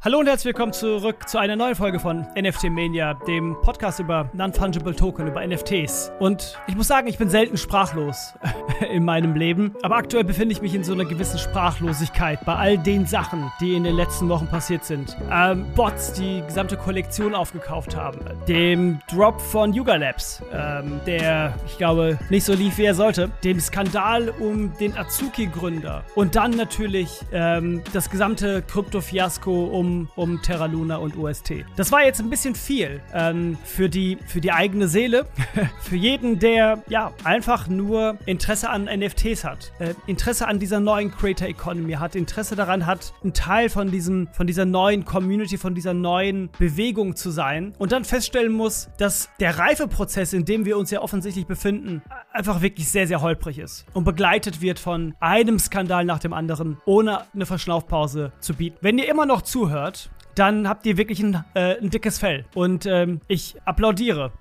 Hallo und herzlich willkommen zurück zu einer neuen Folge von NFT Mania, dem Podcast über Non-Fungible Token, über NFTs. Und ich muss sagen, ich bin selten sprachlos in meinem Leben, aber aktuell befinde ich mich in so einer gewissen Sprachlosigkeit bei all den Sachen, die in den letzten Wochen passiert sind. Ähm, Bots, die gesamte Kollektion aufgekauft haben, dem Drop von Yuga Labs, ähm, der, ich glaube, nicht so lief, wie er sollte, dem Skandal um den Azuki-Gründer und dann natürlich ähm, das gesamte Krypto-Fiasko um um, Terra Luna und OST. Das war jetzt ein bisschen viel ähm, für, die, für die eigene Seele. für jeden, der ja einfach nur Interesse an NFTs hat, äh, Interesse an dieser neuen Creator Economy hat, Interesse daran hat, ein Teil von, diesem, von dieser neuen Community, von dieser neuen Bewegung zu sein und dann feststellen muss, dass der Reifeprozess, in dem wir uns ja offensichtlich befinden, einfach wirklich sehr, sehr holprig ist und begleitet wird von einem Skandal nach dem anderen, ohne eine Verschnaufpause zu bieten. Wenn ihr immer noch zuhört, hört, dann habt ihr wirklich ein, äh, ein dickes Fell. Und ähm, ich applaudiere.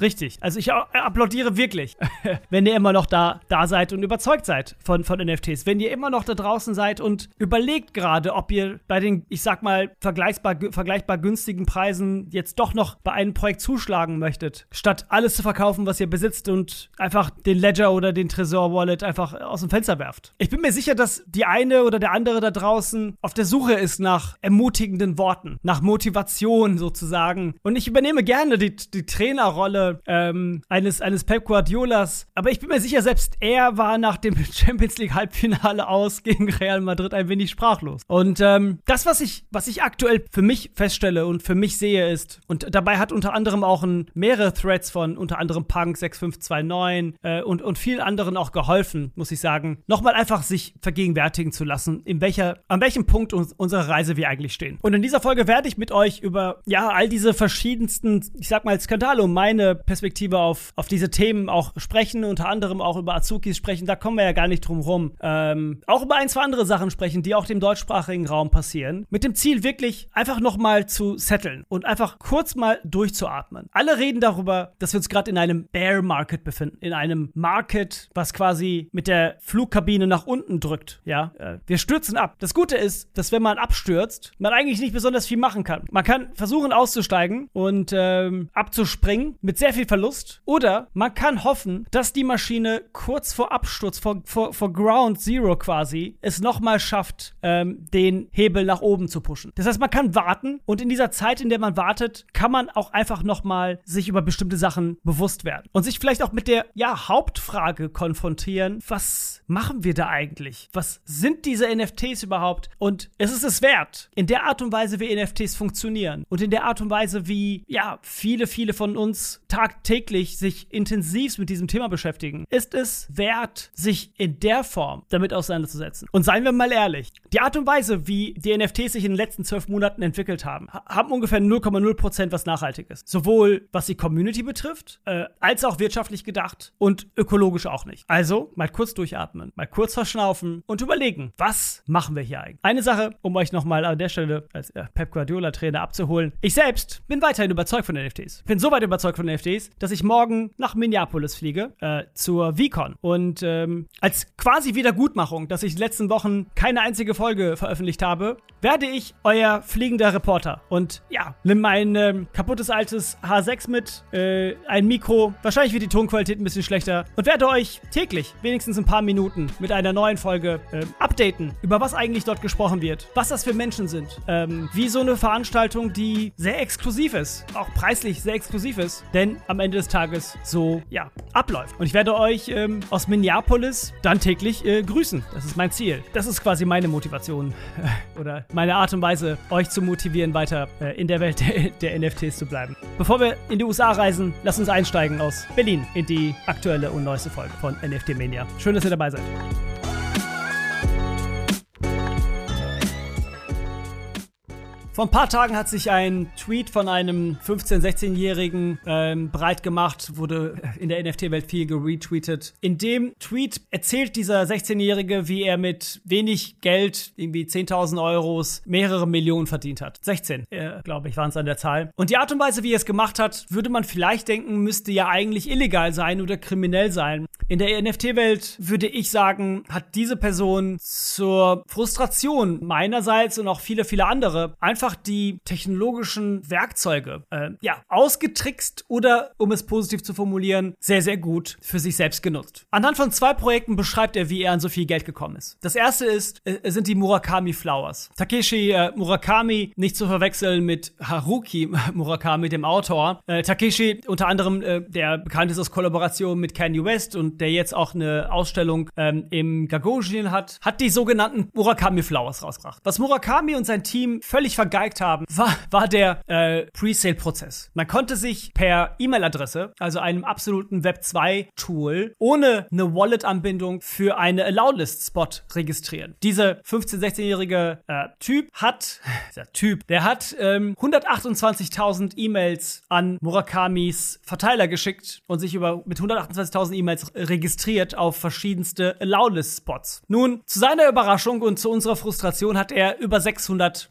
Richtig. Also ich applaudiere wirklich, wenn ihr immer noch da, da seid und überzeugt seid von, von NFTs. Wenn ihr immer noch da draußen seid und überlegt gerade, ob ihr bei den, ich sag mal, vergleichbar, vergleichbar günstigen Preisen jetzt doch noch bei einem Projekt zuschlagen möchtet, statt alles zu verkaufen, was ihr besitzt und einfach den Ledger oder den Tresor Wallet einfach aus dem Fenster werft. Ich bin mir sicher, dass die eine oder der andere da draußen auf der Suche ist nach ermutigenden Worten, nach Motivation sozusagen. Und ich übernehme gerne die, die Trainerrolle ähm, eines, eines Pep Guardiolas. Aber ich bin mir sicher, selbst er war nach dem Champions League Halbfinale aus gegen Real Madrid ein wenig sprachlos. Und ähm, das, was ich, was ich aktuell für mich feststelle und für mich sehe, ist, und dabei hat unter anderem auch ein, mehrere Threads von unter anderem Punk 6529 äh, und, und vielen anderen auch geholfen, muss ich sagen, nochmal einfach sich vergegenwärtigen zu lassen, in welcher, an welchem Punkt uns, unserer Reise wir eigentlich stehen. Und in dieser Folge werde ich mit euch über, ja, all diese verschiedensten, ich sag mal, Skandale um meine Perspektive auf, auf diese Themen auch sprechen, unter anderem auch über Azukis sprechen, da kommen wir ja gar nicht drum rum. Ähm, auch über ein, zwei andere Sachen sprechen, die auch dem deutschsprachigen Raum passieren, mit dem Ziel wirklich einfach nochmal zu setteln und einfach kurz mal durchzuatmen. Alle reden darüber, dass wir uns gerade in einem Bear Market befinden, in einem Market, was quasi mit der Flugkabine nach unten drückt, ja. Äh, wir stürzen ab. Das Gute ist, dass wenn man abstürzt, man eigentlich nicht besonders viel machen kann. Man kann versuchen auszusteigen und ähm, abzuspringen mit sehr sehr viel Verlust. Oder man kann hoffen, dass die Maschine kurz vor Absturz, vor, vor, vor Ground Zero quasi, es nochmal schafft, ähm, den Hebel nach oben zu pushen. Das heißt, man kann warten und in dieser Zeit, in der man wartet, kann man auch einfach nochmal sich über bestimmte Sachen bewusst werden. Und sich vielleicht auch mit der, ja, Hauptfrage konfrontieren. Was machen wir da eigentlich? Was sind diese NFTs überhaupt? Und ist es es wert? In der Art und Weise, wie NFTs funktionieren und in der Art und Weise, wie, ja, viele, viele von uns tagtäglich sich intensiv mit diesem Thema beschäftigen, ist es wert, sich in der Form damit auseinanderzusetzen. Und seien wir mal ehrlich, die Art und Weise, wie die NFTs sich in den letzten zwölf Monaten entwickelt haben, haben ungefähr 0,0% was nachhaltig ist. Sowohl was die Community betrifft, äh, als auch wirtschaftlich gedacht und ökologisch auch nicht. Also mal kurz durchatmen, mal kurz verschnaufen und überlegen, was machen wir hier eigentlich? Eine Sache, um euch nochmal an der Stelle als äh, Pep Guardiola Trainer abzuholen. Ich selbst bin weiterhin überzeugt von NFTs. Bin so weit überzeugt von NFTs, NFTs, dass ich morgen nach Minneapolis fliege, äh, zur VCon. Und ähm, als quasi Wiedergutmachung, dass ich in den letzten Wochen keine einzige Folge veröffentlicht habe, werde ich euer fliegender Reporter. Und ja, nimm mein ähm, kaputtes altes H6 mit, äh, ein Mikro, wahrscheinlich wird die Tonqualität ein bisschen schlechter und werde euch täglich, wenigstens ein paar Minuten, mit einer neuen Folge äh, updaten, über was eigentlich dort gesprochen wird, was das für Menschen sind, ähm, wie so eine Veranstaltung, die sehr exklusiv ist, auch preislich sehr exklusiv ist. Denn am Ende des Tages so, ja, abläuft. Und ich werde euch ähm, aus Minneapolis dann täglich äh, grüßen. Das ist mein Ziel. Das ist quasi meine Motivation oder meine Art und Weise, euch zu motivieren, weiter äh, in der Welt der, der NFTs zu bleiben. Bevor wir in die USA reisen, lasst uns einsteigen aus Berlin in die aktuelle und neueste Folge von NFT Mania. Schön, dass ihr dabei seid. Vor ein paar Tagen hat sich ein Tweet von einem 15-, 16-Jährigen ähm, breit gemacht, wurde in der NFT-Welt viel geretweetet. In dem Tweet erzählt dieser 16-Jährige, wie er mit wenig Geld, irgendwie 10.000 Euros, mehrere Millionen verdient hat. 16, äh, glaube ich, waren es an der Zahl. Und die Art und Weise, wie er es gemacht hat, würde man vielleicht denken, müsste ja eigentlich illegal sein oder kriminell sein. In der NFT-Welt würde ich sagen, hat diese Person zur Frustration meinerseits und auch viele, viele andere einfach die technologischen Werkzeuge, äh, ja, ausgetrickst oder, um es positiv zu formulieren, sehr, sehr gut für sich selbst genutzt. Anhand von zwei Projekten beschreibt er, wie er an so viel Geld gekommen ist. Das erste ist, äh, sind die Murakami Flowers. Takeshi äh, Murakami, nicht zu verwechseln mit Haruki Murakami, dem Autor. Äh, Takeshi, unter anderem, äh, der bekannt ist aus Kollaboration mit Kanye West und der jetzt auch eine Ausstellung ähm, im Gagosian hat, hat die sogenannten Murakami Flowers rausgebracht. Was Murakami und sein Team völlig vergeigt haben, war, war der äh, Presale-Prozess. Man konnte sich per E-Mail-Adresse, also einem absoluten Web 2-Tool, ohne eine Wallet-Anbindung für eine Allow-List-Spot registrieren. Dieser 15-, 16-jährige äh, Typ hat, dieser Typ, der hat ähm, 128.000 E-Mails an Murakamis Verteiler geschickt und sich über mit 128.000 E-Mails registriert auf verschiedenste Allow-List-Spots. Nun, zu seiner Überraschung und zu unserer Frustration hat er über 600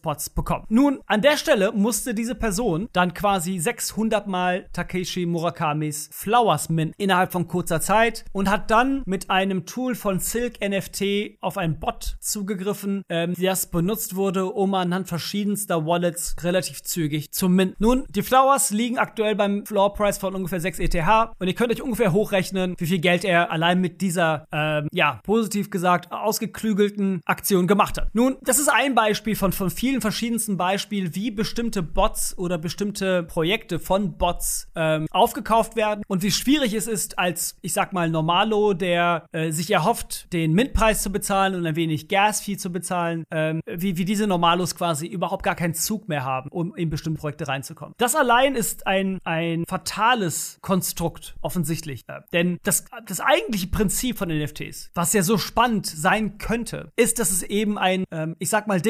Allow-List-Spots bekommen. Nun, an der Stelle musste diese Person dann quasi 600 Mal Takeshi Murakamis Flowers mint innerhalb von kurzer Zeit und hat dann mit einem Tool von Silk NFT auf einen Bot zugegriffen, ähm, das benutzt wurde, um anhand verschiedenster Wallets relativ zügig zu minten. Nun, die Flowers liegen aktuell beim Floor Price von ungefähr 6 ETH und ihr könnt euch ungefähr hochrechnen, wie viel Geld er allein mit dieser, ähm, ja, positiv gesagt, ausgeklügelten Aktion gemacht hat. Nun, das ist ein Beispiel von, von vielen verschiedensten Beispielen, wie bestimmte Bots oder bestimmte Projekte von Bots ähm, aufgekauft werden und wie schwierig es ist, als, ich sag mal, Normalo, der äh, sich erhofft, den Mintpreis zu bezahlen und ein wenig Gas-Fee zu bezahlen, ähm, wie, wie diese Normalos quasi überhaupt gar keinen Zug mehr haben, um in bestimmte Projekte reinzukommen. Das allein ist ein, ein fatales Konstrukt, offensichtlich. Äh, denn das, das eigentliche Prinzip von NFTs, was ja so spannend sein könnte, ist, dass es eben ein, ähm, ich sag mal,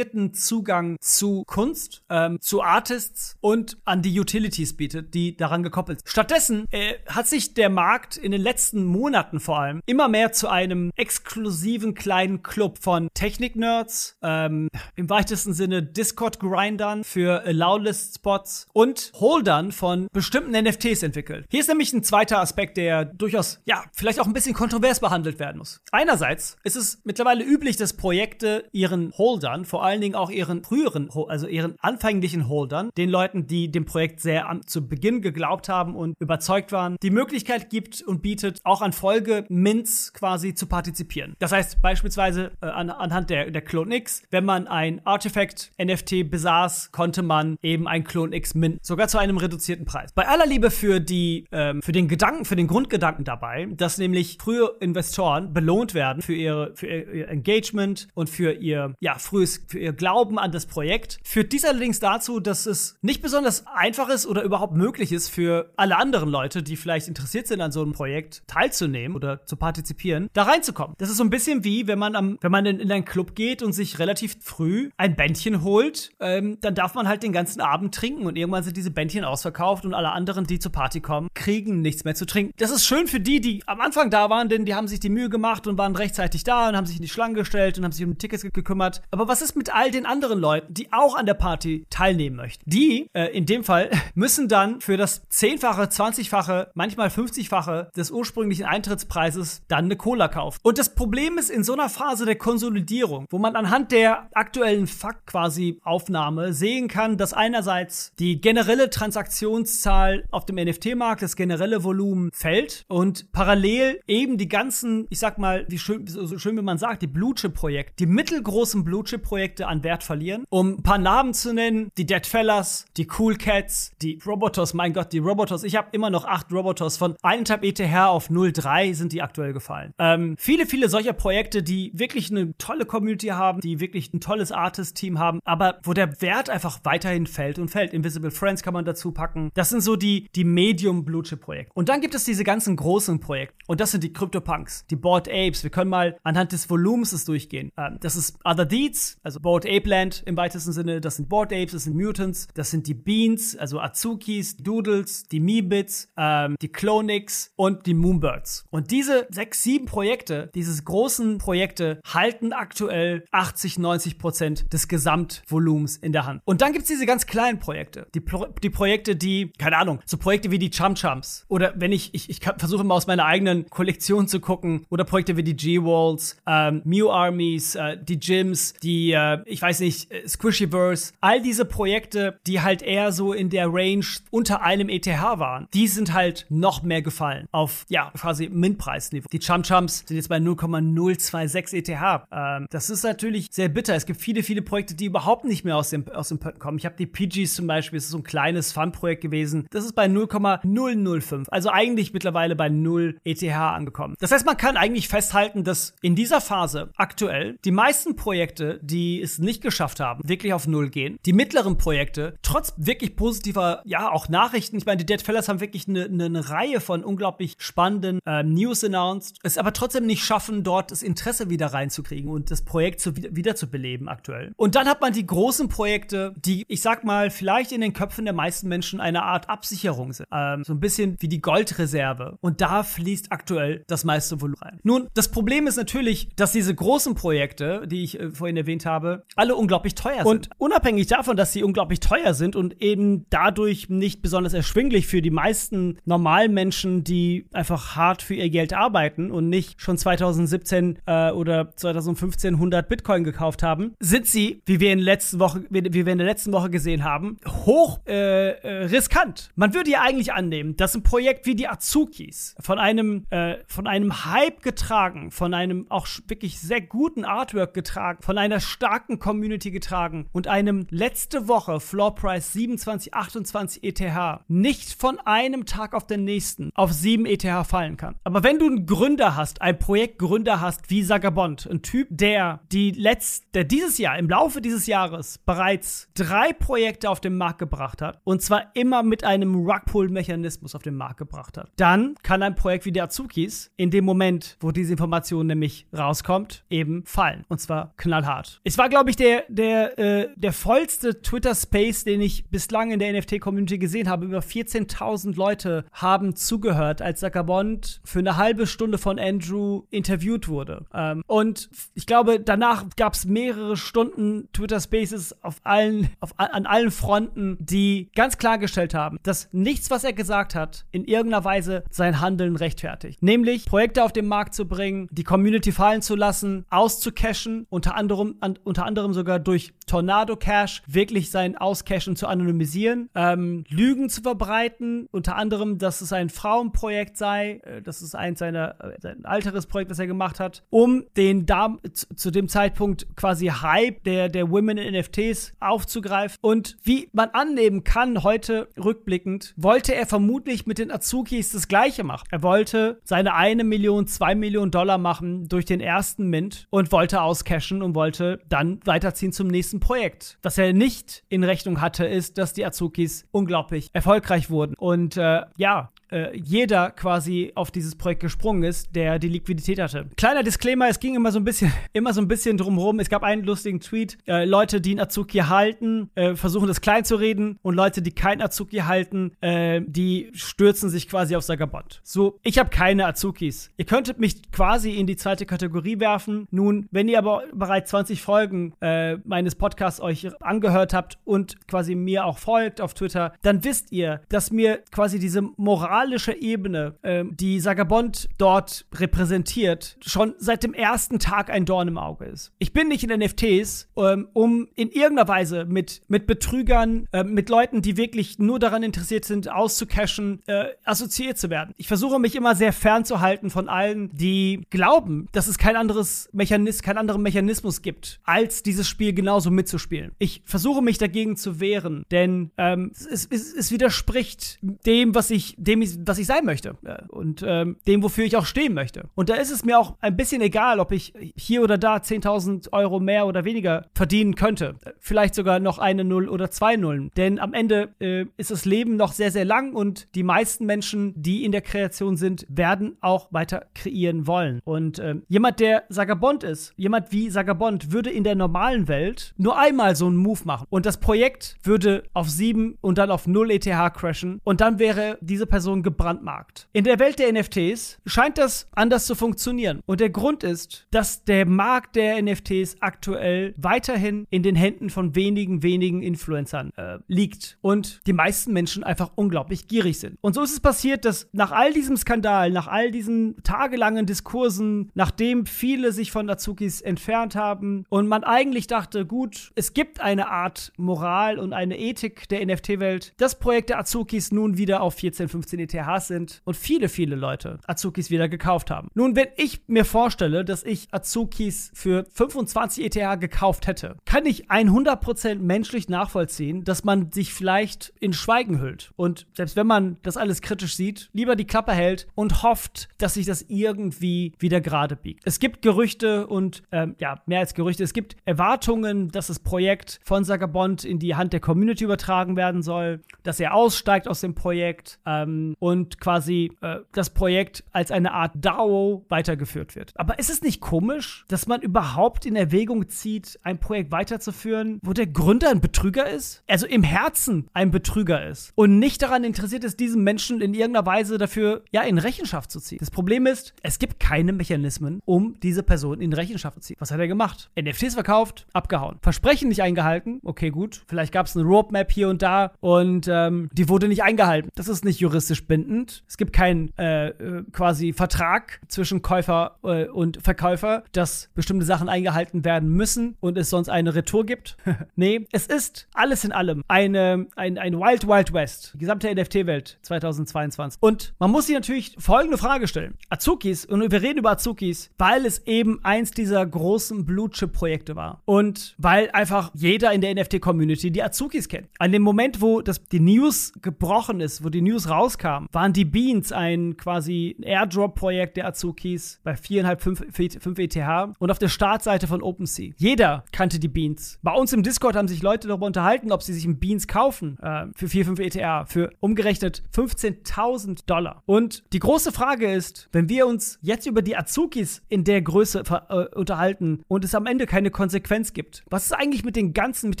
demokratisierten Zugang zu Kunst, ähm, zu Artists und an die Utilities bietet, die daran gekoppelt sind. Stattdessen äh, hat sich der Markt in den letzten Monaten vor allem immer mehr zu einem exklusiven kleinen Club von Technik-Nerds, ähm, im weitesten Sinne Discord-Grindern für Allow-List-Spots und Holdern von bestimmten NFTs entwickelt. Hier ist nämlich ein zweiter Aspekt, der durchaus, ja, vielleicht auch ein bisschen kontrovers behandelt werden muss. Einerseits ist es mittlerweile üblich, dass Projekte ihren Holdern, vor allen Dingen auch ihren früheren, also ihren anfänglichen Holdern, den Leuten, die dem Projekt sehr an, zu Beginn geglaubt haben und überzeugt waren, die Möglichkeit gibt und bietet, auch an Folge Mints quasi zu partizipieren. Das heißt beispielsweise äh, an, anhand der, der Clone X, wenn man ein Artifact NFT besaß, konnte man eben ein Clone X mint, sogar zu einem reduzierten Preis. Bei aller Liebe für die, ähm, für den Gedanken, für den Grundgedanken dabei, dass nämlich frühe Investoren belohnt werden für ihre, für ihr Engagement und für ihr, ja, frühes, für ihr Glauben an das Projekt, führt dies allerdings dazu, dass es nicht besonders einfach ist oder überhaupt möglich ist für alle anderen Leute, die vielleicht interessiert sind an so einem Projekt, teilzunehmen oder zu partizipieren, da reinzukommen. Das ist so ein bisschen wie, wenn man am, wenn man in, in einen Club geht und sich relativ früh ein Bändchen holt, ähm, dann darf man halt den ganzen Abend trinken und irgendwann sind diese Bändchen ausverkauft und alle anderen, die zur Party kommen, kriegen nichts mehr zu trinken. Das ist schön für die, die am Anfang da waren, denn die haben sich die Mühe gemacht und waren rechtzeitig da und haben sich in die Schlange gestellt und haben sich um Tickets gekümmert. Aber was ist mit all den anderen Leuten, die auch an der Party teilnehmen möchten? Die, äh, in dem Fall, müssen dann für das zehnfache, zwanzigfache, manchmal 50-fache des ursprünglichen Eintrittspreises dann eine Cola kaufen. Und das Problem ist in so einer Phase der Konsolidierung, wo man anhand der aktuellen Fakt quasi Aufnahme sehen kann, dass einerseits die generelle Transaktionszahl auf dem NFT-Markt, das generelle Volumen fällt und parallel eben die ganzen, ich sag mal, wie schön, so schön wie man sagt, die Blue Chip Projekte, die mittelgroßen Blue Chip Projekte an Wert verlieren. Um ein paar Namen zu nennen, die Dead Fellas, die Cool Cats, die Robotos, mein Gott, die Robotos. Ich habe immer noch acht Robotos von 1,5 ETH auf 0,3 sind die aktuell gefallen. Ähm, viele, viele solcher Projekte, die wirklich eine tolle Community haben, die wirklich ein tolles Artist-Team haben, aber wo der Wert einfach weiterhin fällt und fällt. Invisible Friends kann man dazu packen. Das sind so die, die Medium Blue Projekte. Und dann gibt es diese ganzen großen Projekte. Und das sind die CryptoPunks, die Bored Apes. Wir können mal anhand des Volumens durchgehen. Ähm, das ist Other Deeds, also Bored Board Ape Land im weitesten Sinne, das sind Board Apes, das sind Mutants, das sind die Beans, also Azukis, Doodles, die Meebits, ähm, die Clonix und die Moonbirds. Und diese sechs, sieben Projekte, diese großen Projekte, halten aktuell 80, 90 Prozent des Gesamtvolumens in der Hand. Und dann gibt's diese ganz kleinen Projekte. Die, Pro die Projekte, die, keine Ahnung, so Projekte wie die Chum Chums. Oder wenn ich, ich, ich versuche mal aus meiner eigenen Kollektion zu gucken. Oder Projekte wie die G-Walls, ähm, Mew Armies, äh, die Gyms, die, äh, ich weiß nicht, äh, Squishyverse. All diese Projekte, die halt eher so in der Range unter einem ETH waren, die sind halt noch mehr gefallen. Auf, ja, quasi Mintpreisniveau. Die Chum Chums sind jetzt bei 0,026 ETH. Ähm, das ist natürlich sehr bitter. Es gibt viele, viele Projekte, die überhaupt nicht mehr aus dem, aus dem Pötten kommen. Ich habe die PGs zum Beispiel, das ist so ein kleines Fun-Projekt gewesen. Das ist bei 0,005. Also eigentlich mittlerweile bei 0 ETH angekommen. Das heißt, man kann eigentlich festhalten, dass in dieser Phase aktuell die meisten Projekte, die es nicht geschafft haben, wirklich auf Null gehen. Die mittleren Projekte, trotz wirklich positiver, ja, auch Nachrichten. Ich meine, die Dead Fellas haben wirklich eine, eine, eine Reihe von unglaublich spannenden äh, News announced. Es aber trotzdem nicht schaffen, dort das Interesse wieder reinzukriegen und das Projekt zu, wieder zu beleben aktuell. Und dann hat man die großen Projekte, die, ich sag mal, vielleicht in den Köpfen der meisten Menschen eine Art Absicherung sind. Ähm, so ein bisschen wie die Goldreserve. Und da fließt aktuell das meiste Volumen rein. Nun, das Problem ist natürlich, dass diese großen Projekte, die ich äh, vorhin erwähnt habe, alle unglaublich teuer sind. Und unabhängig davon, dass sie unglaublich teuer sind und eben dadurch nicht besonders erschwinglich für die meisten normalen Menschen, die einfach hart für ihr Geld arbeiten und nicht schon 2017 äh, oder 2015 100 Bitcoin gekauft haben, sind sie, wie wir in der letzten Woche, wie, wir in der letzten Woche gesehen haben, hoch äh, äh, riskant. Man würde ja eigentlich annehmen, dass ein Projekt wie die Azukis von einem äh, von einem Hype getragen, von einem auch wirklich sehr guten Artwork getragen, von einer starken Community getragen und einem letzte Woche Floor Price 27, 28 ETH nicht von einem Tag auf den nächsten auf 7 ETH fallen kann. Aber wenn du einen Gründer hast, einen Projektgründer hast wie Sagabond, ein Typ, der die letzte, der dieses Jahr, im Laufe dieses Jahres bereits drei Projekte auf den Markt gebracht hat und zwar immer mit einem Rugpull-Mechanismus auf den Markt gebracht hat, dann kann ein Projekt wie der Azukis in dem Moment, wo diese Information nämlich rauskommt, eben fallen. Und zwar knallhart. Es war, glaube ich, der, der, äh, der vollste Twitter-Space, den ich bislang in der NFT-Community gesehen habe. Über 14.000 Leute haben zugehört, als Zuckerbond für eine halbe Stunde von Andrew interviewt wurde. Ähm, und ich glaube, danach gab es mehrere Stunden Twitter-Spaces auf allen, auf, an allen Fronten, die ganz klargestellt haben, dass nichts, was er gesagt hat, in irgendeiner Weise sein Handeln rechtfertigt. Nämlich Projekte auf den Markt zu bringen, die Community fallen zu lassen, auszucashen, unter anderem, an, unter anderem sogar durch Tornado Cash wirklich sein Auscashen zu anonymisieren, ähm, Lügen zu verbreiten, unter anderem, dass es ein Frauenprojekt sei, äh, das ist eins seiner, äh, sein alteres Projekt, das er gemacht hat, um den da zu, zu dem Zeitpunkt quasi Hype der, der Women in NFTs aufzugreifen. Und wie man annehmen kann, heute rückblickend, wollte er vermutlich mit den Azukis das Gleiche machen. Er wollte seine eine Million, zwei Millionen Dollar machen durch den ersten Mint und wollte auscashen und wollte dann weiterziehen zum nächsten Projekt. Was er nicht in Rechnung hatte, ist, dass die Azukis unglaublich erfolgreich wurden. Und äh, ja, äh, jeder quasi auf dieses Projekt gesprungen ist, der die Liquidität hatte. Kleiner Disclaimer, es ging immer so ein bisschen, immer so ein bisschen drumherum. Es gab einen lustigen Tweet. Äh, Leute, die einen Azuki halten, äh, versuchen das klein zu reden und Leute, die keinen Azuki halten, äh, die stürzen sich quasi auf Sagabond. So, ich habe keine Azukis. Ihr könntet mich quasi in die zweite Kategorie werfen. Nun, wenn ihr aber bereits 20 Folgen äh, meines Podcasts euch angehört habt und quasi mir auch folgt auf Twitter, dann wisst ihr, dass mir quasi diese Moral moralische Ebene, ähm, die Sagabond dort repräsentiert, schon seit dem ersten Tag ein Dorn im Auge ist. Ich bin nicht in NFTs, ähm, um in irgendeiner Weise mit, mit Betrügern, äh, mit Leuten, die wirklich nur daran interessiert sind, auszucashen, äh, assoziiert zu werden. Ich versuche mich immer sehr fernzuhalten von allen, die glauben, dass es kein anderes Mechanismus, keinen anderen Mechanismus gibt, als dieses Spiel genauso mitzuspielen. Ich versuche mich dagegen zu wehren, denn ähm, es, es, es widerspricht dem, was ich, dem ich ich, was ich sein möchte und ähm, dem, wofür ich auch stehen möchte. Und da ist es mir auch ein bisschen egal, ob ich hier oder da 10.000 Euro mehr oder weniger verdienen könnte. Vielleicht sogar noch eine Null oder zwei Nullen. Denn am Ende äh, ist das Leben noch sehr, sehr lang und die meisten Menschen, die in der Kreation sind, werden auch weiter kreieren wollen. Und äh, jemand, der Sagabond ist, jemand wie Sagabond, würde in der normalen Welt nur einmal so einen Move machen. Und das Projekt würde auf 7 und dann auf 0 ETH crashen. Und dann wäre diese Person gebrandmarkt. In der Welt der NFTs scheint das anders zu funktionieren. Und der Grund ist, dass der Markt der NFTs aktuell weiterhin in den Händen von wenigen, wenigen Influencern äh, liegt. Und die meisten Menschen einfach unglaublich gierig sind. Und so ist es passiert, dass nach all diesem Skandal, nach all diesen tagelangen Diskursen, nachdem viele sich von Azukis entfernt haben und man eigentlich dachte, gut, es gibt eine Art Moral und eine Ethik der NFT-Welt, das Projekt der Azukis nun wieder auf 14, 15 ETHs sind und viele, viele Leute Azukis wieder gekauft haben. Nun, wenn ich mir vorstelle, dass ich Azukis für 25 ETH gekauft hätte, kann ich 100% menschlich nachvollziehen, dass man sich vielleicht in Schweigen hüllt und selbst wenn man das alles kritisch sieht, lieber die Klappe hält und hofft, dass sich das irgendwie wieder gerade biegt. Es gibt Gerüchte und ähm, ja, mehr als Gerüchte, es gibt Erwartungen, dass das Projekt von Sagabond in die Hand der Community übertragen werden soll, dass er aussteigt aus dem Projekt ähm, und quasi äh, das Projekt als eine Art DAO weitergeführt wird. Aber ist es nicht komisch, dass man überhaupt in Erwägung zieht, ein Projekt weiterzuführen, wo der Gründer ein Betrüger ist? Also im Herzen ein Betrüger ist und nicht daran interessiert ist, diesen Menschen in irgendeiner Weise dafür ja in Rechenschaft zu ziehen. Das Problem ist, es gibt keine Mechanismen, um diese Person in Rechenschaft zu ziehen. Was hat er gemacht? NFTs verkauft, abgehauen. Versprechen nicht eingehalten. Okay, gut. Vielleicht gab es eine Roadmap hier und da und ähm, die wurde nicht eingehalten. Das ist nicht juristisch bindend. Es gibt keinen äh, äh, quasi Vertrag zwischen Käufer äh, und Verkäufer, dass bestimmte Sachen eingehalten werden müssen und es sonst eine Retour gibt. nee, es ist alles in allem eine, ein, ein Wild Wild West. Die gesamte NFT-Welt 2022. Und man muss sich natürlich folgende Frage stellen. Azukis, und wir reden über Azukis, weil es eben eins dieser großen Blue-Chip-Projekte war. Und weil einfach jeder in der NFT-Community die Azukis kennt. An dem Moment, wo das, die News gebrochen ist, wo die News rauskam, waren die Beans ein quasi Airdrop-Projekt der Azukis bei 4,5, 5 ETH und auf der Startseite von OpenSea. Jeder kannte die Beans. Bei uns im Discord haben sich Leute darüber unterhalten, ob sie sich ein Beans kaufen äh, für 4, 5 ETH, für umgerechnet 15.000 Dollar. Und die große Frage ist, wenn wir uns jetzt über die Azukis in der Größe äh, unterhalten und es am Ende keine Konsequenz gibt, was ist eigentlich mit den ganzen, mit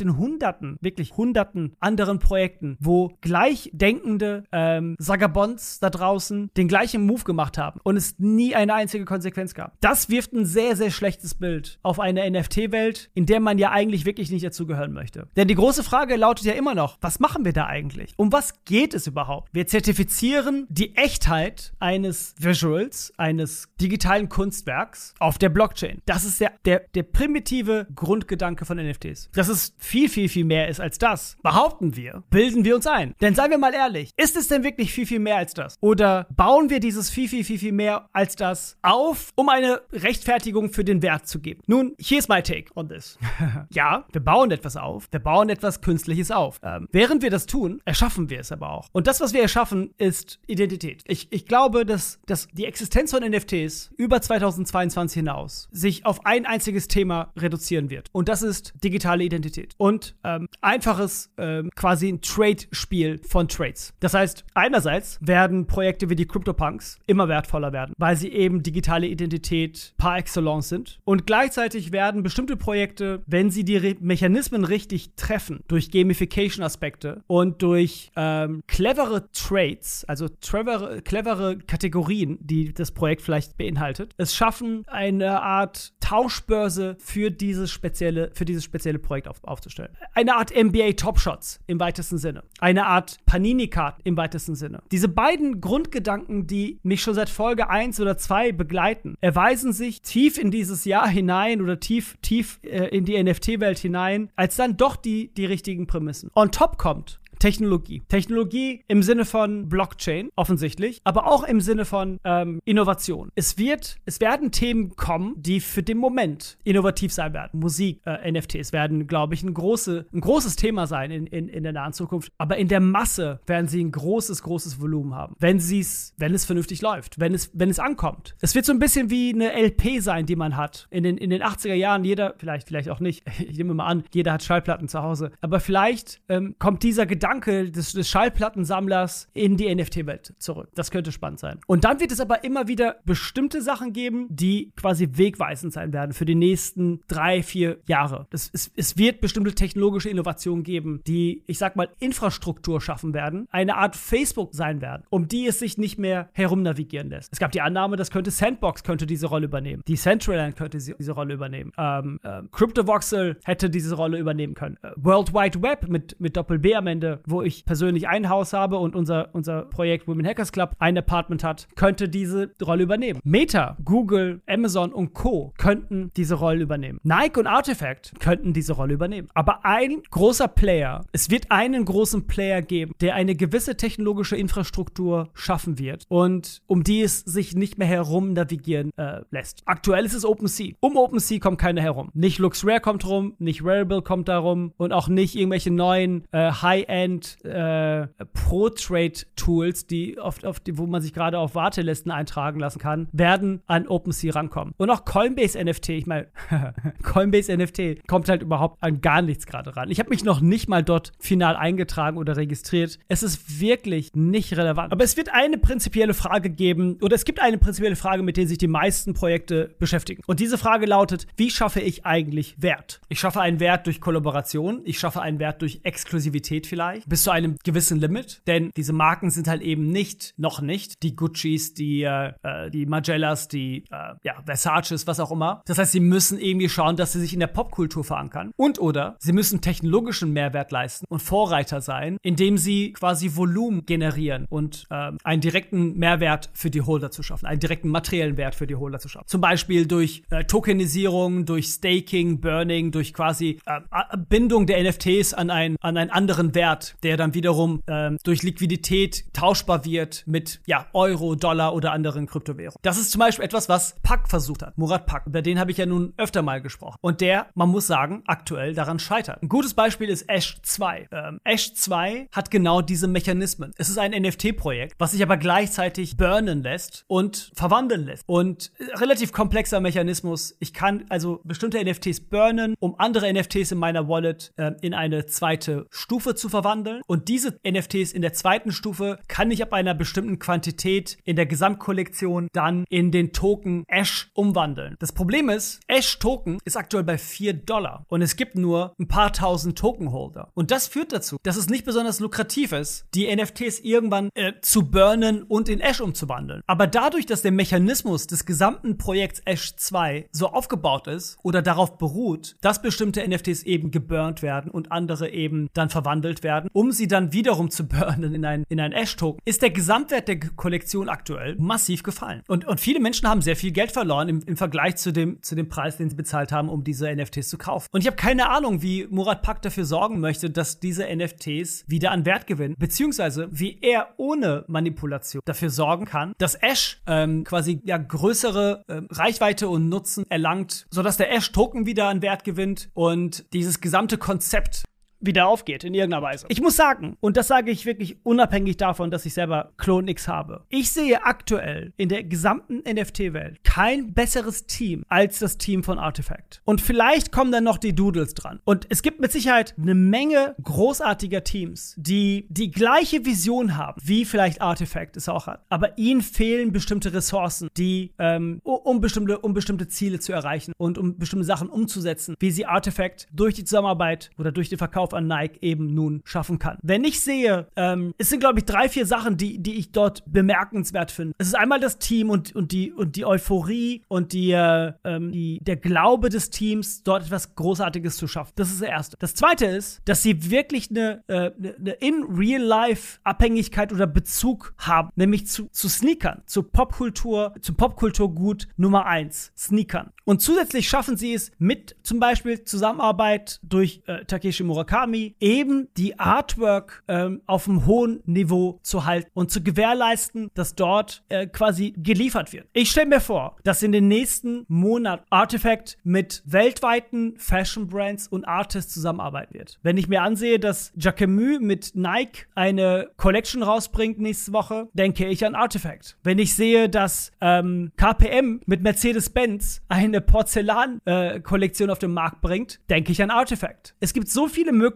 den Hunderten, wirklich Hunderten anderen Projekten, wo gleichdenkende ähm, Sagabonds da draußen den gleichen Move gemacht haben und es nie eine einzige Konsequenz gab? Das wirft ein sehr, sehr schlechtes Bild auf eine NFT-Welt, in der man ja eigentlich wirklich nicht dazugehören möchte. Denn die große Frage lautet ja immer noch, was machen wir da eigentlich? Um was geht es überhaupt? Wir zertifizieren die Echtheit eines Visuals, eines digitalen Kunstwerks auf der Blockchain. Das ist der, der, der primitive Grundgedanke von NFTs. Dass es viel, viel, viel mehr ist als das, behaupten wir, bilden wir uns ein. Denn seien wir mal ehrlich, ist es denn wirklich viel, viel mehr als das? Oder bauen wir dieses viel, viel, viel, viel mehr als das auf, um eine Rechtfertigung für den Wert zu geben? Nun, hier ist my take on this. ja, wir bauen etwas auf, wir bauen etwas Künstliches auf. Ähm, während wir das tun, erschaffen wir es aber auch. Und das, was wir erschaffen, ist Identität. Ich, ich glaube, dass, dass die Existenz von NFTs über 2022 hinaus sich auf ein einziges Thema reduzieren wird. Und das ist digitale Identität. Und ähm, einfaches ähm, quasi ein Trade-Spiel von Trades. Das heißt, einerseits werden Projekte wie die CryptoPunks immer wertvoller werden, weil sie eben digitale Identität par excellence sind. Und gleichzeitig werden bestimmte Projekte, wenn sie die Re Mechanismen richtig treffen, durch Gamification-Aspekte und durch ähm, clevere Trades, also clevere, clevere Kategorien, die das Projekt vielleicht beinhaltet, es schaffen, eine Art Tauschbörse für dieses spezielle, für dieses spezielle Projekt auf, aufzustellen. Eine Art NBA Top Shots im weitesten Sinne. Eine Art Panini-Card im weitesten Sinne. Diese beiden Grundgedanken, die mich schon seit Folge 1 oder 2 begleiten, erweisen sich tief in dieses Jahr hinein oder tief, tief äh, in die NFT-Welt hinein, als dann doch die, die richtigen Prämissen. On top kommt, Technologie. Technologie im Sinne von Blockchain, offensichtlich, aber auch im Sinne von ähm, Innovation. Es wird, es werden Themen kommen, die für den Moment innovativ sein werden. Musik, äh, NFTs werden, glaube ich, ein, große, ein großes Thema sein in, in, in der nahen Zukunft. Aber in der Masse werden sie ein großes, großes Volumen haben. Wenn sie es, wenn es vernünftig läuft, wenn es, wenn es ankommt. Es wird so ein bisschen wie eine LP sein, die man hat. In den, in den 80er Jahren, jeder, vielleicht, vielleicht auch nicht, ich nehme mal an, jeder hat Schallplatten zu Hause. Aber vielleicht ähm, kommt dieser Gedanke des, des Schallplattensammlers in die NFT-Welt zurück. Das könnte spannend sein. Und dann wird es aber immer wieder bestimmte Sachen geben, die quasi wegweisend sein werden für die nächsten drei, vier Jahre. Das, es, es wird bestimmte technologische Innovationen geben, die, ich sag mal, Infrastruktur schaffen werden, eine Art Facebook sein werden, um die es sich nicht mehr herumnavigieren lässt. Es gab die Annahme, das könnte Sandbox könnte diese Rolle übernehmen. Decentraland könnte diese Rolle übernehmen. Ähm, äh, CryptoVoxel hätte diese Rolle übernehmen können. Äh, World Wide Web mit, mit Doppel B am Ende, wo ich persönlich ein Haus habe und unser, unser Projekt Women Hackers Club ein Apartment hat, könnte diese Rolle übernehmen. Meta, Google, Amazon und Co. könnten diese Rolle übernehmen. Nike und Artifact könnten diese Rolle übernehmen. Aber ein großer Player, es wird einen großen Player geben, der eine gewisse technologische Infrastruktur schaffen wird und um die es sich nicht mehr herum navigieren äh, lässt. Aktuell ist es OpenSea. Um OpenSea kommt keiner herum. Nicht LuxRare kommt rum, nicht Rarible kommt darum und auch nicht irgendwelche neuen äh, High-End äh, Pro-Trade-Tools, die oft die, wo man sich gerade auf Wartelisten eintragen lassen kann, werden an OpenSea rankommen. Und auch Coinbase NFT, ich meine, Coinbase NFT kommt halt überhaupt an gar nichts gerade ran. Ich habe mich noch nicht mal dort final eingetragen oder registriert. Es ist wirklich nicht relevant. Aber es wird eine prinzipielle Frage geben, oder es gibt eine prinzipielle Frage, mit der sich die meisten Projekte beschäftigen. Und diese Frage lautet, wie schaffe ich eigentlich Wert? Ich schaffe einen Wert durch Kollaboration, ich schaffe einen Wert durch Exklusivität vielleicht, bis zu einem gewissen Limit, denn diese Marken sind halt eben nicht, noch nicht, die Guccis, die, äh, äh die Magellas, die, äh, ja, Versaces, was auch immer. Das heißt, sie müssen irgendwie schauen, dass sie sich in der Popkultur verankern und oder sie müssen technologischen Mehrwert leisten und Vorreiter sein, indem sie quasi Volumen generieren und äh, einen direkten Mehrwert für die Holder zu schaffen, einen direkten materiellen Wert für die Holder zu schaffen. Zum Beispiel durch äh, Tokenisierung, durch Staking, Burning, durch quasi äh, Bindung der NFTs an, ein, an einen anderen Wert, der dann wiederum äh, durch Liquidität tauschbar wird mit ja, Euro, Dollar oder anderen Kryptowährungen. Das ist zum Beispiel etwas, was Pack versucht hat. Murat Pack, über den habe ich ja nun öfter mal gesprochen. Und der, man muss sagen, aktuell daran scheitert. Ein gutes Beispiel ist Ash 2. Ähm, Ash 2 hat genau diese Mechanismen. Es ist ein NFT-Projekt, was sich aber gleichzeitig burnen lässt und verwandeln lässt. Und relativ komplexer Mechanismus. Ich kann also bestimmte NFTs burnen, um andere NFTs in meiner Wallet äh, in eine zweite Stufe zu verwandeln. Und diese NFTs in der zweiten Stufe kann ich ab einer bestimmten Quantität in der Gesamtkollektion dann in den Token Ash umwandeln. Das Problem ist, Ash Token ist aktuell bei 4 Dollar und es gibt nur ein paar tausend Tokenholder. Und das führt dazu, dass es nicht besonders lukrativ ist, die NFTs irgendwann äh, zu burnen und in Ash umzuwandeln. Aber dadurch, dass der Mechanismus des gesamten Projekts Ash 2 so aufgebaut ist oder darauf beruht, dass bestimmte NFTs eben geburnt werden und andere eben dann verwandelt werden, um sie dann wiederum zu burnen in ein, in ein Ash-Token, ist der Gesamtwert der Kollektion aktuell massiv gefallen. Und, und viele Menschen haben sehr viel Geld verloren im, im Vergleich zu dem, zu dem Preis, den sie bezahlt haben, um diese NFTs zu kaufen. Und ich habe keine Ahnung, wie Murat Pak dafür sorgen möchte, dass diese NFTs wieder an Wert gewinnen, beziehungsweise wie er ohne Manipulation dafür sorgen kann, dass Ash ähm, quasi ja größere äh, Reichweite und Nutzen erlangt, sodass der Ash-Token wieder an Wert gewinnt und dieses gesamte Konzept wieder aufgeht in irgendeiner Weise. Ich muss sagen, und das sage ich wirklich unabhängig davon, dass ich selber Clone X habe. Ich sehe aktuell in der gesamten NFT-Welt kein besseres Team als das Team von Artifact. Und vielleicht kommen dann noch die Doodles dran. Und es gibt mit Sicherheit eine Menge großartiger Teams, die die gleiche Vision haben, wie vielleicht Artifact es auch hat. Aber ihnen fehlen bestimmte Ressourcen, die, ähm, um bestimmte, um bestimmte Ziele zu erreichen und um bestimmte Sachen umzusetzen, wie sie Artifact durch die Zusammenarbeit oder durch den Verkauf Verkauf an Nike eben nun schaffen kann. Wenn ich sehe, ähm, es sind, glaube ich, drei, vier Sachen, die, die ich dort bemerkenswert finde. Es ist einmal das Team und, und, die, und die Euphorie und die, äh, ähm, die, der Glaube des Teams, dort etwas Großartiges zu schaffen. Das ist das Erste. Das Zweite ist, dass sie wirklich eine, äh, eine In-Real-Life-Abhängigkeit oder Bezug haben, nämlich zu, zu Sneakern, zu Popkultur, zum Popkulturgut Nummer eins, Sneakern. Und zusätzlich schaffen sie es mit zum Beispiel Zusammenarbeit durch äh, Takeshi Murakami Murakami, eben die Artwork ähm, auf einem hohen Niveau zu halten und zu gewährleisten, dass dort äh, quasi geliefert wird. Ich stelle mir vor, dass in den nächsten Monaten Artifact mit weltweiten Fashion Brands und Artists zusammenarbeiten wird. Wenn ich mir ansehe, dass Jacquemus mit Nike eine Collection rausbringt nächste Woche, denke ich an Artifact. Wenn ich sehe, dass ähm, KPM mit Mercedes-Benz eine Porzellan-Kollektion äh, auf den Markt bringt, denke ich an Artifact. Es gibt so viele Möglichkeiten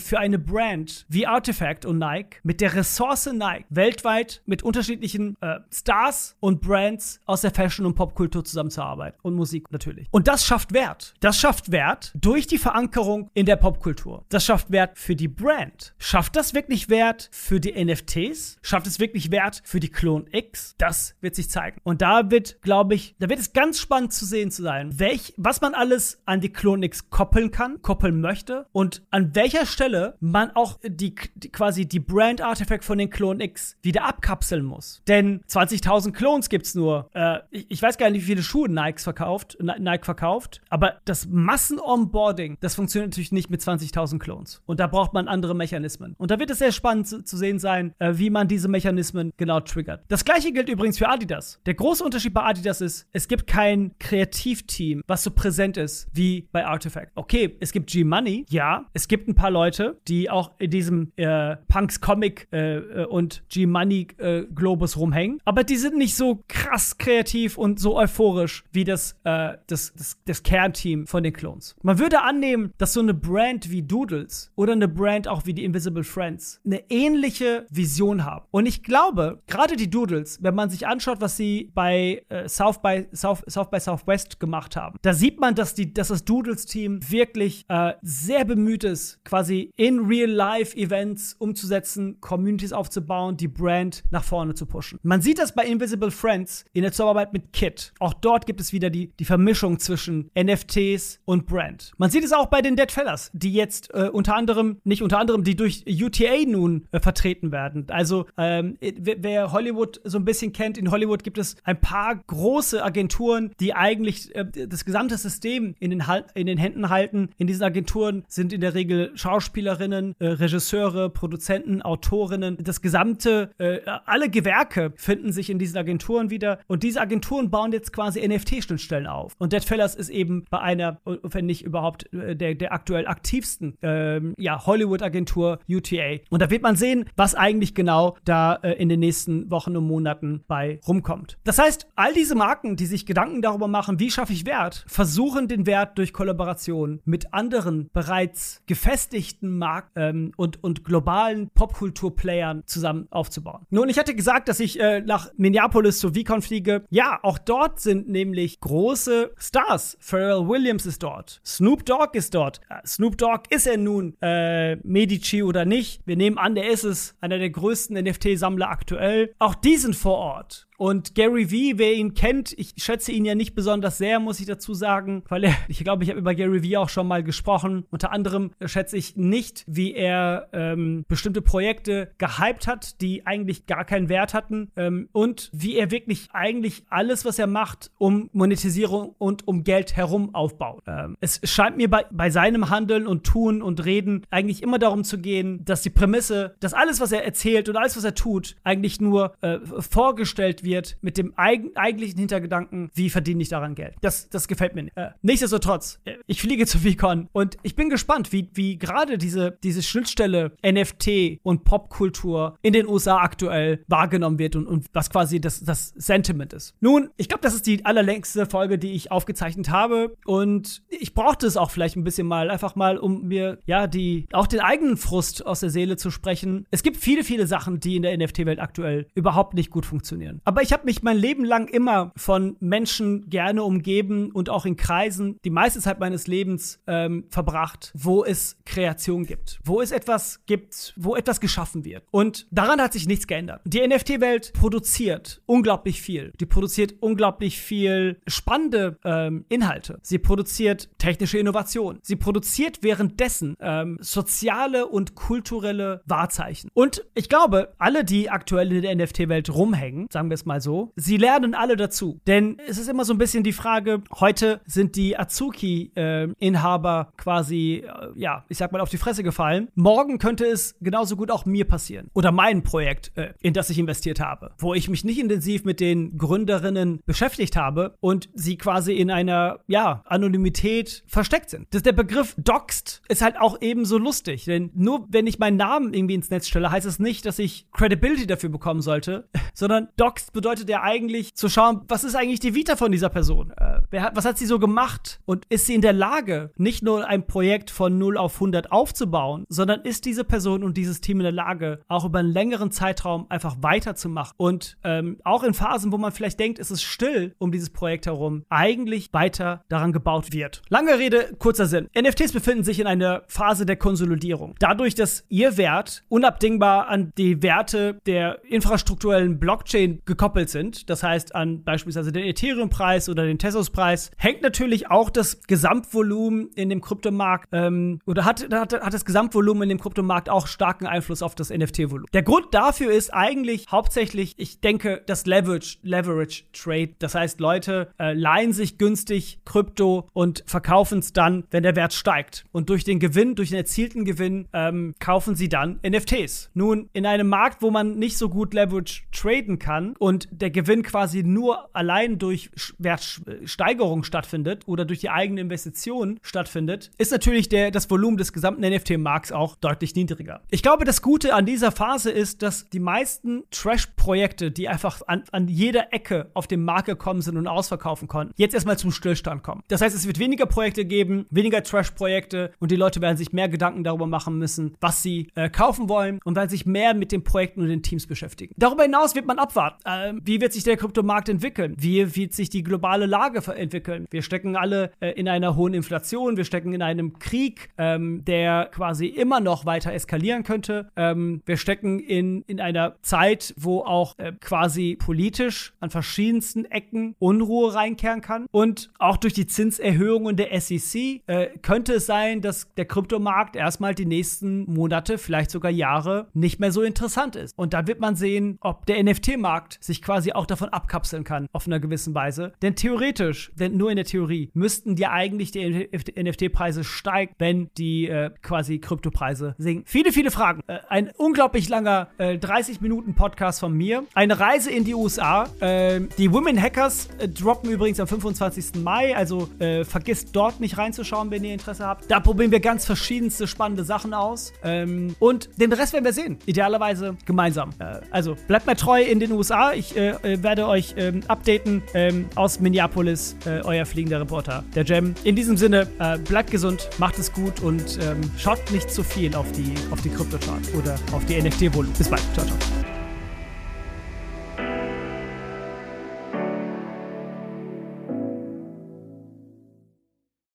für eine Brand wie Artifact und Nike mit der Ressource Nike weltweit mit unterschiedlichen äh, Stars und Brands aus der Fashion- und Popkultur zusammenzuarbeiten. Und Musik natürlich. Und das schafft Wert. Das schafft Wert durch die Verankerung in der Popkultur. Das schafft Wert für die Brand. Schafft das wirklich Wert für die NFTs? Schafft es wirklich Wert für die Clone X? Das wird sich zeigen. Und da wird, glaube ich, da wird es ganz spannend zu sehen zu sein, welch, was man alles an die Clone X koppeln kann, koppeln möchte und an welcher Stelle man auch die, die quasi die Brand Artifact von den Clone X wieder abkapseln muss. Denn 20.000 Clones gibt es nur. Äh, ich, ich, weiß gar nicht, wie viele Schuhe Nike verkauft, Nike verkauft, aber das Massen-Onboarding, das funktioniert natürlich nicht mit 20.000 Clones. Und da braucht man andere Mechanismen. Und da wird es sehr spannend zu, zu sehen sein, äh, wie man diese Mechanismen genau triggert. Das gleiche gilt übrigens für Adidas. Der große Unterschied bei Adidas ist, es gibt kein Kreativteam, was so präsent ist wie bei Artifact. Okay, es gibt G-Money, ja. Es gibt ein paar Leute, die auch in diesem äh, Punks Comic äh, äh und G-Money äh, Globus rumhängen. Aber die sind nicht so krass kreativ und so euphorisch wie das, äh, das, das, das Kernteam von den Clones. Man würde annehmen, dass so eine Brand wie Doodles oder eine Brand auch wie die Invisible Friends eine ähnliche Vision haben. Und ich glaube, gerade die Doodles, wenn man sich anschaut, was sie bei äh, South, by, South, South by Southwest gemacht haben, da sieht man, dass, die, dass das Doodles-Team wirklich sehr bemüht ist, quasi in Real-Life-Events umzusetzen, Communities aufzubauen, die Brand nach vorne zu pushen. Man sieht das bei Invisible Friends in der Zusammenarbeit mit Kit. Auch dort gibt es wieder die, die Vermischung zwischen NFTs und Brand. Man sieht es auch bei den Dead Fellas, die jetzt äh, unter anderem, nicht unter anderem, die durch UTA nun äh, vertreten werden. Also ähm, wer Hollywood so ein bisschen kennt, in Hollywood gibt es ein paar große Agenturen, die eigentlich äh, das gesamte System in den, in den Händen halten. In diesen Agenturen sind in der Regel Schauspielerinnen, äh, Regisseure, Produzenten, Autorinnen. Das gesamte, äh, alle Gewerke finden sich in diesen Agenturen wieder. Und diese Agenturen bauen jetzt quasi NFT-Schnittstellen auf. Und Deadfellas ist eben bei einer, wenn nicht überhaupt äh, der, der aktuell aktivsten ähm, ja, Hollywood-Agentur UTA. Und da wird man sehen, was eigentlich genau da äh, in den nächsten Wochen und Monaten bei rumkommt. Das heißt, all diese Marken, die sich Gedanken darüber machen, wie schaffe ich Wert, versuchen den Wert durch Kollaboration mit anderen bereits gefestigten Marken ähm, und, und globalen Popkultur-Playern zusammen aufzubauen. Nun, ich hatte gesagt, dass ich äh, nach Minneapolis zur VCon fliege. Ja, auch dort sind nämlich große Stars. Pharrell Williams ist dort. Snoop Dogg ist dort. Äh, Snoop Dogg ist er nun äh, Medici oder nicht. Wir nehmen an, der ist es. Einer der größten NFT-Sammler aktuell. Auch die sind vor Ort. Und Gary Vee, wer ihn kennt, ich schätze ihn ja nicht besonders sehr, muss ich dazu sagen, weil er, ich glaube, ich habe über Gary Vee auch schon mal gesprochen. Unter anderem schätze ich nicht, wie er ähm, bestimmte Projekte gehypt hat, die eigentlich gar keinen Wert hatten ähm, und wie er wirklich eigentlich alles, was er macht, um Monetisierung und um Geld herum aufbaut. Ähm, es scheint mir bei, bei seinem Handeln und Tun und Reden eigentlich immer darum zu gehen, dass die Prämisse, dass alles, was er erzählt und alles, was er tut, eigentlich nur äh, vorgestellt wird wird mit dem eig eigentlichen Hintergedanken, wie verdiene ich daran Geld. Das, das gefällt mir nicht. Äh, nichtsdestotrotz, äh, ich fliege zu VCon und ich bin gespannt, wie, wie gerade diese, diese Schnittstelle NFT und Popkultur in den USA aktuell wahrgenommen wird und, und was quasi das, das Sentiment ist. Nun, ich glaube, das ist die allerlängste Folge, die ich aufgezeichnet habe und ich brauchte es auch vielleicht ein bisschen mal, einfach mal, um mir ja die auch den eigenen Frust aus der Seele zu sprechen. Es gibt viele, viele Sachen, die in der NFT-Welt aktuell überhaupt nicht gut funktionieren. Aber aber ich habe mich mein Leben lang immer von Menschen gerne umgeben und auch in Kreisen die meiste Zeit meines Lebens ähm, verbracht, wo es Kreation gibt, wo es etwas gibt, wo etwas geschaffen wird. Und daran hat sich nichts geändert. Die NFT-Welt produziert unglaublich viel. Die produziert unglaublich viel spannende ähm, Inhalte. Sie produziert technische Innovation. Sie produziert währenddessen ähm, soziale und kulturelle Wahrzeichen. Und ich glaube, alle, die aktuell in der NFT-Welt rumhängen, sagen wir es mal, mal so. Sie lernen alle dazu. Denn es ist immer so ein bisschen die Frage, heute sind die Azuki-Inhaber äh, quasi, äh, ja, ich sag mal, auf die Fresse gefallen. Morgen könnte es genauso gut auch mir passieren. Oder mein Projekt, äh, in das ich investiert habe. Wo ich mich nicht intensiv mit den Gründerinnen beschäftigt habe und sie quasi in einer, ja, Anonymität versteckt sind. Das, der Begriff Doxed ist halt auch ebenso lustig. Denn nur wenn ich meinen Namen irgendwie ins Netz stelle, heißt es nicht, dass ich Credibility dafür bekommen sollte, sondern Doxed bedeutet ja eigentlich zu schauen, was ist eigentlich die Vita von dieser Person? Äh, hat, was hat sie so gemacht? Und ist sie in der Lage, nicht nur ein Projekt von 0 auf 100 aufzubauen, sondern ist diese Person und dieses Team in der Lage, auch über einen längeren Zeitraum einfach weiterzumachen und ähm, auch in Phasen, wo man vielleicht denkt, es ist still um dieses Projekt herum, eigentlich weiter daran gebaut wird. Lange Rede, kurzer Sinn. NFTs befinden sich in einer Phase der Konsolidierung. Dadurch, dass ihr Wert unabdingbar an die Werte der infrastrukturellen Blockchain gekoppelt sind, das heißt an beispielsweise den Ethereum-Preis oder den Tesos-Preis, hängt natürlich auch das Gesamtvolumen in dem Kryptomarkt ähm, oder hat, hat, hat das Gesamtvolumen in dem Kryptomarkt auch starken Einfluss auf das NFT-Volumen. Der Grund dafür ist eigentlich hauptsächlich, ich denke, das Leverage, Leverage Trade. Das heißt, Leute äh, leihen sich günstig Krypto und verkaufen es dann, wenn der Wert steigt. Und durch den Gewinn, durch den erzielten Gewinn, ähm, kaufen sie dann NFTs. Nun, in einem Markt, wo man nicht so gut Leverage traden kann und der Gewinn quasi nur allein durch Wertsteigerung stattfindet oder durch die eigene Investition stattfindet, ist natürlich der, das Volumen des gesamten NFT-Markts auch deutlich niedriger. Ich glaube, das Gute an dieser Phase ist, dass die meisten Trash-Projekte, die einfach an, an jeder Ecke auf den Markt gekommen sind und ausverkaufen konnten, jetzt erstmal zum Stillstand kommen. Das heißt, es wird weniger Projekte geben, weniger Trash-Projekte und die Leute werden sich mehr Gedanken darüber machen müssen, was sie äh, kaufen wollen und werden sich mehr mit den Projekten und den Teams beschäftigen. Darüber hinaus wird man abwarten. Äh, wie wird sich der Kryptomarkt entwickeln? Wie wird sich die globale Lage entwickeln? Wir stecken alle äh, in einer hohen Inflation, wir stecken in einem Krieg, ähm, der quasi immer noch weiter eskalieren könnte. Ähm, wir stecken in, in einer Zeit, wo auch äh, quasi politisch an verschiedensten Ecken Unruhe reinkehren kann. Und auch durch die Zinserhöhungen der SEC äh, könnte es sein, dass der Kryptomarkt erstmal die nächsten Monate, vielleicht sogar Jahre nicht mehr so interessant ist. Und da wird man sehen, ob der NFT-Markt sich quasi auch davon abkapseln kann, auf einer gewissen Weise. Denn theoretisch, denn nur in der Theorie, müssten ja eigentlich die NFT-Preise steigen, wenn die äh, quasi Kryptopreise sinken. Viele, viele Fragen. Äh, ein unglaublich langer äh, 30 Minuten Podcast von mir. Eine Reise in die USA. Äh, die Women Hackers äh, droppen übrigens am 25. Mai, also äh, vergisst dort nicht reinzuschauen, wenn ihr Interesse habt. Da probieren wir ganz verschiedenste spannende Sachen aus. Ähm, und den Rest werden wir sehen. Idealerweise gemeinsam. Äh, also bleibt mir treu in den USA. Ich werde euch ähm, updaten ähm, aus Minneapolis, euer fliegender Reporter, der Jam. In diesem Sinne, bleibt gesund, macht es gut und ähm, schaut nicht zu viel auf die, auf die Kryptochart oder auf die NFT-Volumen. Bis bald. Ciao, ciao.